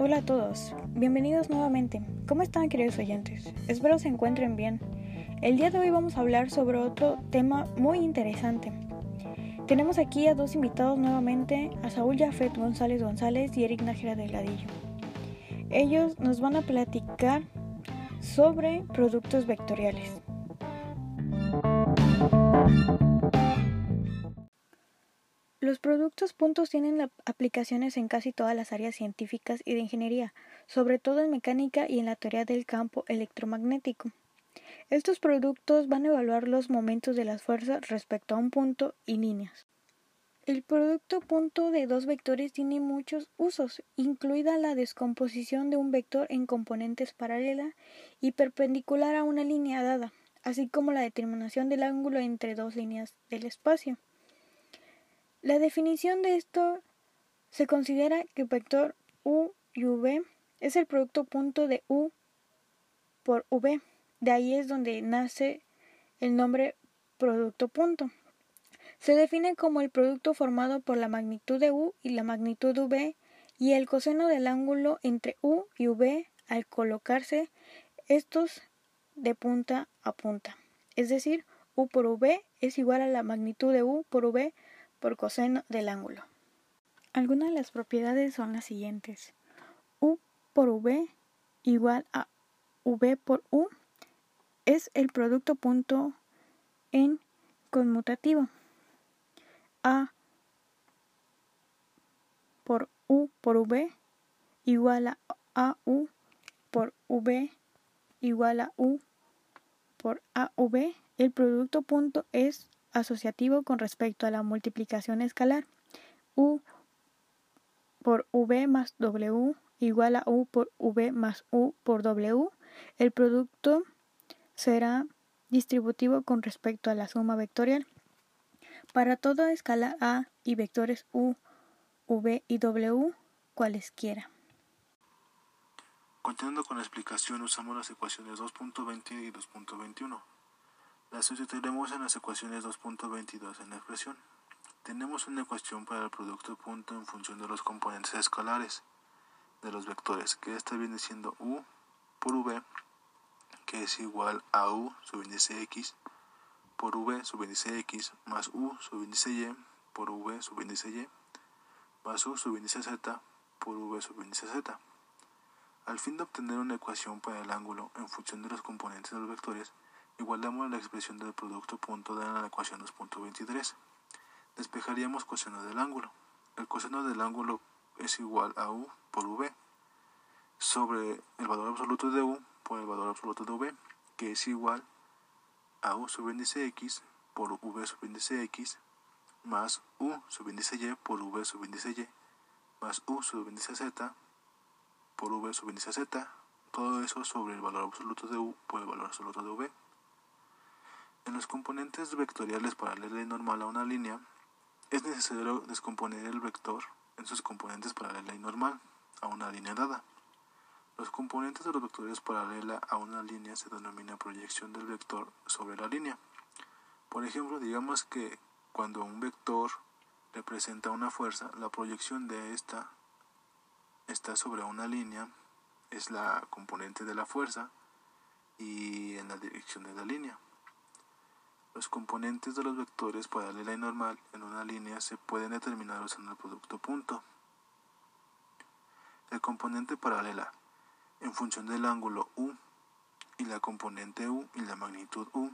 Hola a todos, bienvenidos nuevamente. ¿Cómo están queridos oyentes? Espero se encuentren bien. El día de hoy vamos a hablar sobre otro tema muy interesante. Tenemos aquí a dos invitados nuevamente, a Saúl Jafet González González y Eric Nájera Delgadillo. Ellos nos van a platicar sobre productos vectoriales. Los productos puntos tienen aplicaciones en casi todas las áreas científicas y de ingeniería, sobre todo en mecánica y en la teoría del campo electromagnético. Estos productos van a evaluar los momentos de las fuerzas respecto a un punto y líneas. El producto punto de dos vectores tiene muchos usos, incluida la descomposición de un vector en componentes paralela y perpendicular a una línea dada, así como la determinación del ángulo entre dos líneas del espacio. La definición de esto se considera que el vector u y v es el producto punto de u por v. De ahí es donde nace el nombre producto punto. Se define como el producto formado por la magnitud de u y la magnitud de v y el coseno del ángulo entre u y v al colocarse estos de punta a punta. Es decir, u por v es igual a la magnitud de u por v por coseno del ángulo. Algunas de las propiedades son las siguientes. U por V igual a V por U es el producto punto en conmutativo. A por U por V igual a AU por V igual a U por AV. El producto punto es asociativo con respecto a la multiplicación escalar. U por V más W igual a U por V más U por W. El producto será distributivo con respecto a la suma vectorial. Para toda escala A y vectores U, V y W, cualesquiera. Continuando con la explicación, usamos las ecuaciones 2.20 y 2.21. Las sustituiremos en las ecuaciones 2.22 en la expresión. Tenemos una ecuación para el producto punto en función de los componentes escalares de los vectores, que esta viene siendo u por v, que es igual a u subíndice x por v subíndice x más u subíndice y por v subíndice y más u subíndice z por v subíndice z. Al fin de obtener una ecuación para el ángulo en función de los componentes de los vectores, Igualamos la expresión del producto punto de la ecuación 2.23. Despejaríamos coseno del ángulo. El coseno del ángulo es igual a u por v sobre el valor absoluto de u por el valor absoluto de v, que es igual a u subíndice x por v subíndice x más u subíndice y por v subíndice y más u subíndice z por v subíndice z. Todo eso sobre el valor absoluto de u por el valor absoluto de v. Los componentes vectoriales paralela y normal a una línea, es necesario descomponer el vector en sus componentes paralela y normal a una línea dada. Los componentes de los vectores paralela a una línea se denomina proyección del vector sobre la línea. Por ejemplo, digamos que cuando un vector representa una fuerza, la proyección de esta está sobre una línea, es la componente de la fuerza y en la dirección de la línea. Los componentes de los vectores paralela y normal en una línea se pueden determinar usando el producto punto. El componente paralela en función del ángulo U y la componente U y la magnitud U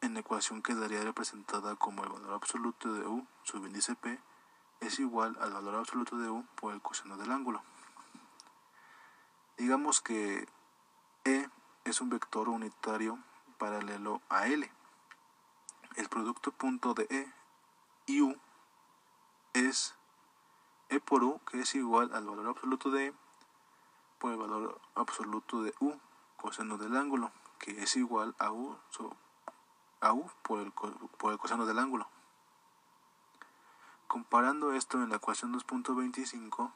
en la ecuación quedaría representada como el valor absoluto de U subíndice P es igual al valor absoluto de U por el coseno del ángulo. Digamos que E es un vector unitario paralelo a L el producto punto de E y U es E por U, que es igual al valor absoluto de E por el valor absoluto de U, coseno del ángulo, que es igual a U, a U por, el, por el coseno del ángulo. Comparando esto en la ecuación 2.25,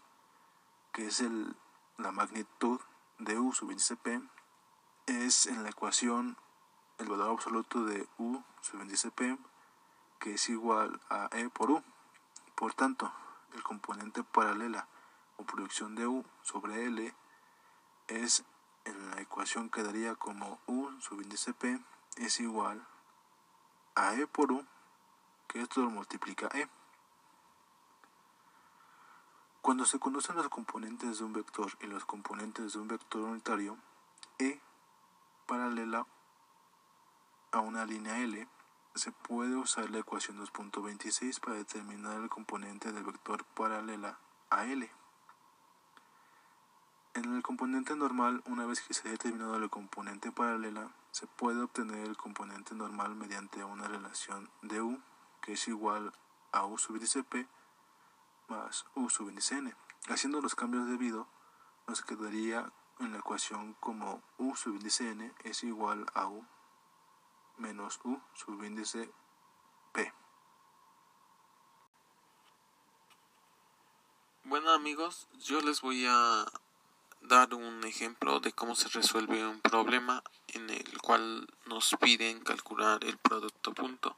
que es el, la magnitud de U índice P, es en la ecuación el valor absoluto de U índice P, que es igual a E por U. Por tanto, el componente paralela o proyección de U sobre L es en la ecuación quedaría como U subíndice P es igual a E por U, que esto lo multiplica E. Cuando se conocen los componentes de un vector y los componentes de un vector unitario, E paralela a una línea L, se puede usar la ecuación 2.26 para determinar el componente del vector paralela a L. En el componente normal, una vez que se ha determinado el componente paralela, se puede obtener el componente normal mediante una relación de U, que es igual a U índice P más U índice N. Haciendo los cambios debido, nos quedaría en la ecuación como U índice N es igual a U menos U índice P. Bueno amigos, yo les voy a dar un ejemplo de cómo se resuelve un problema en el cual nos piden calcular el producto punto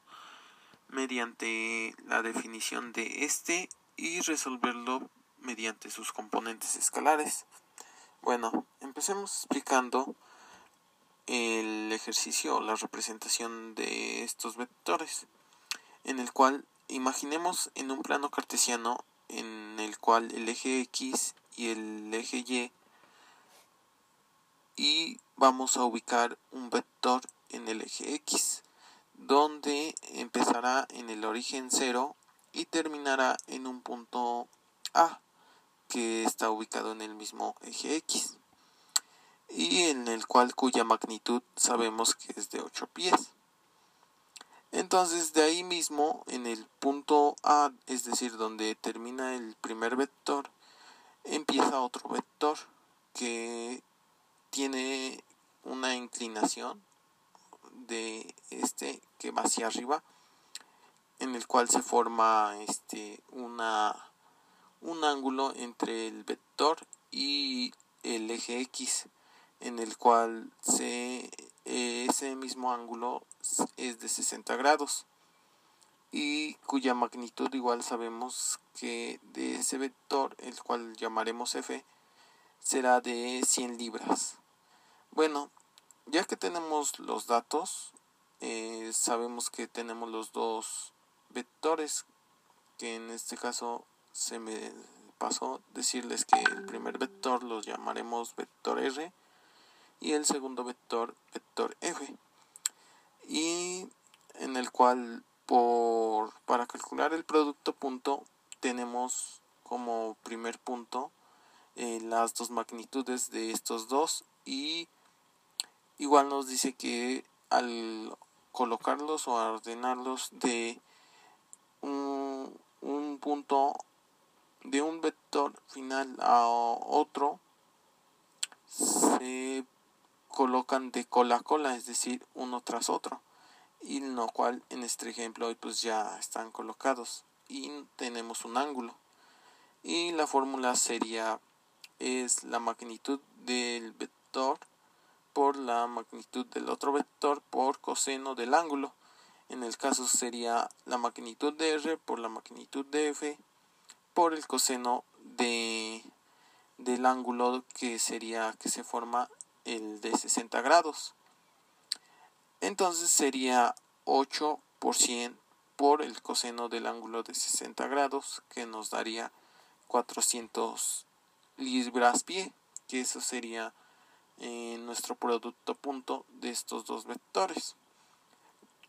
mediante la definición de este y resolverlo mediante sus componentes escalares. Bueno, empecemos explicando el ejercicio o la representación de estos vectores en el cual imaginemos en un plano cartesiano en el cual el eje X y el eje Y y vamos a ubicar un vector en el eje X donde empezará en el origen 0 y terminará en un punto A que está ubicado en el mismo eje X y en el cual cuya magnitud sabemos que es de 8 pies. Entonces de ahí mismo en el punto A, es decir, donde termina el primer vector, empieza otro vector que tiene una inclinación de este que va hacia arriba en el cual se forma este una un ángulo entre el vector y el eje X en el cual se, ese mismo ángulo es de 60 grados. Y cuya magnitud igual sabemos que de ese vector el cual llamaremos f será de 100 libras. Bueno, ya que tenemos los datos, eh, sabemos que tenemos los dos vectores, que en este caso se me pasó decirles que el primer vector los llamaremos vector R y el segundo vector vector F. Y en el cual por para calcular el producto punto tenemos como primer punto eh, las dos magnitudes de estos dos y Igual nos dice que al colocarlos o ordenarlos de un, un punto de un vector final a otro se colocan de cola a cola, es decir, uno tras otro, y lo cual en este ejemplo hoy pues ya están colocados y tenemos un ángulo. Y la fórmula sería es la magnitud del vector por la magnitud del otro vector por coseno del ángulo. En el caso sería la magnitud de R por la magnitud de F por el coseno de, del ángulo que sería que se forma el de 60 grados. Entonces sería 8 por 100 por el coseno del ángulo de 60 grados que nos daría 400 libras pie, que eso sería en nuestro producto punto de estos dos vectores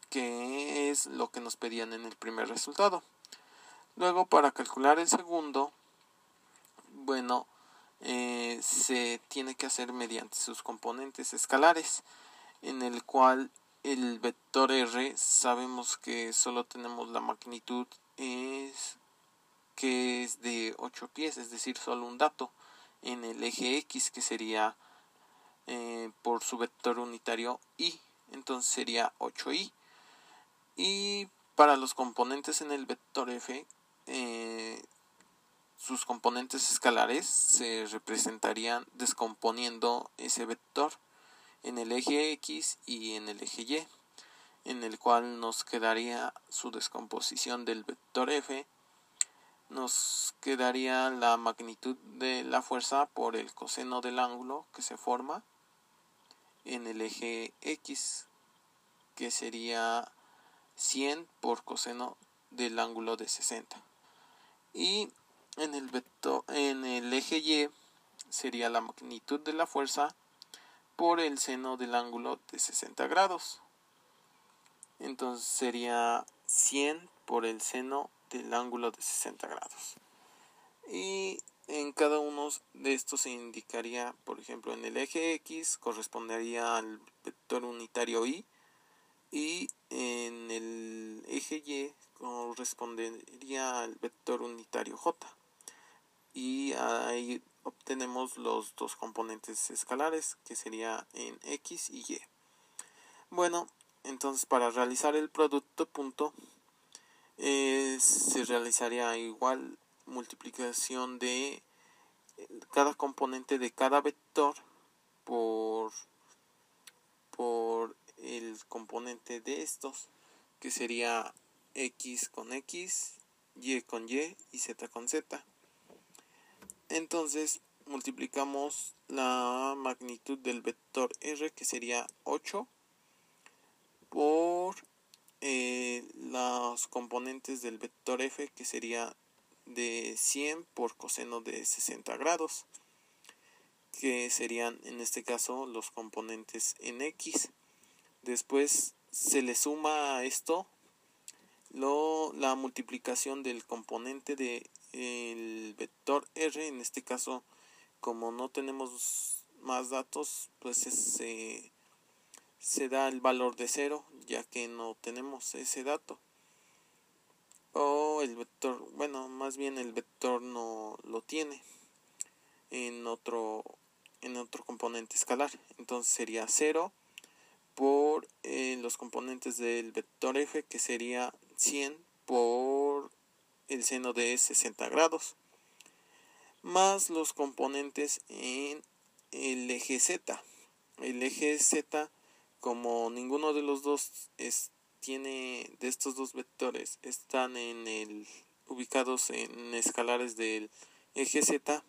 que es lo que nos pedían en el primer resultado luego para calcular el segundo bueno eh, se tiene que hacer mediante sus componentes escalares en el cual el vector r sabemos que solo tenemos la magnitud es que es de 8 pies es decir solo un dato en el eje x que sería eh, por su vector unitario y entonces sería 8i y para los componentes en el vector f eh, sus componentes escalares se representarían descomponiendo ese vector en el eje x y en el eje y en el cual nos quedaría su descomposición del vector f nos quedaría la magnitud de la fuerza por el coseno del ángulo que se forma en el eje X, que sería 100 por coseno del ángulo de 60. Y en el, eje Y sería la magnitud de la fuerza por el seno del ángulo de 60 grados. Entonces sería 100 por el seno del ángulo de 60 grados. Y en cada uno de estos se indicaría, por ejemplo, en el eje X correspondería al vector unitario Y y en el eje Y correspondería al vector unitario J. Y ahí obtenemos los dos componentes escalares que sería en X y Y. Bueno, entonces para realizar el producto punto eh, se realizaría igual multiplicación de cada componente de cada vector por por el componente de estos que sería x con x y con y y z con z entonces multiplicamos la magnitud del vector r que sería 8 por eh, los componentes del vector f que sería de 100 por coseno de 60 grados que serían en este caso los componentes en x. Después se le suma a esto lo, la multiplicación del componente de el vector r en este caso como no tenemos más datos pues se se da el valor de cero ya que no tenemos ese dato. O el vector bueno más bien el vector no lo tiene en otro en otro componente escalar. Entonces sería 0 por eh, los componentes del vector f que sería 100 por el seno de 60 grados más los componentes en el eje z. El eje z como ninguno de los dos es, tiene de estos dos vectores están en el ubicados en escalares del eje z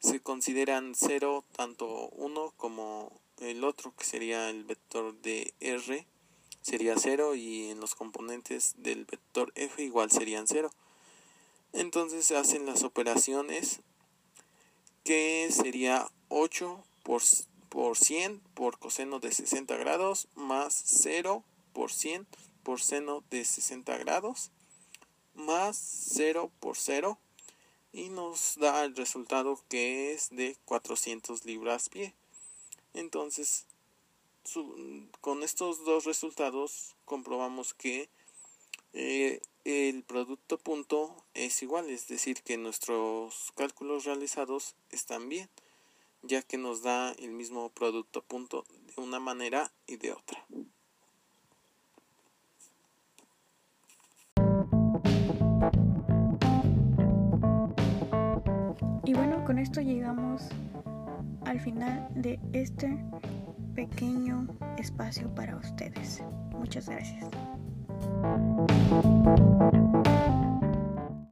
se consideran cero tanto uno como el otro que sería el vector de r sería cero y en los componentes del vector f igual serían cero entonces se hacen las operaciones que sería 8 por por 100 por coseno de 60 grados más 0 por 100 por seno de 60 grados más 0 por 0 y nos da el resultado que es de 400 libras pie. Entonces, con estos dos resultados comprobamos que eh, el producto punto es igual, es decir, que nuestros cálculos realizados están bien ya que nos da el mismo producto punto de una manera y de otra. Y bueno, con esto llegamos al final de este pequeño espacio para ustedes. Muchas gracias.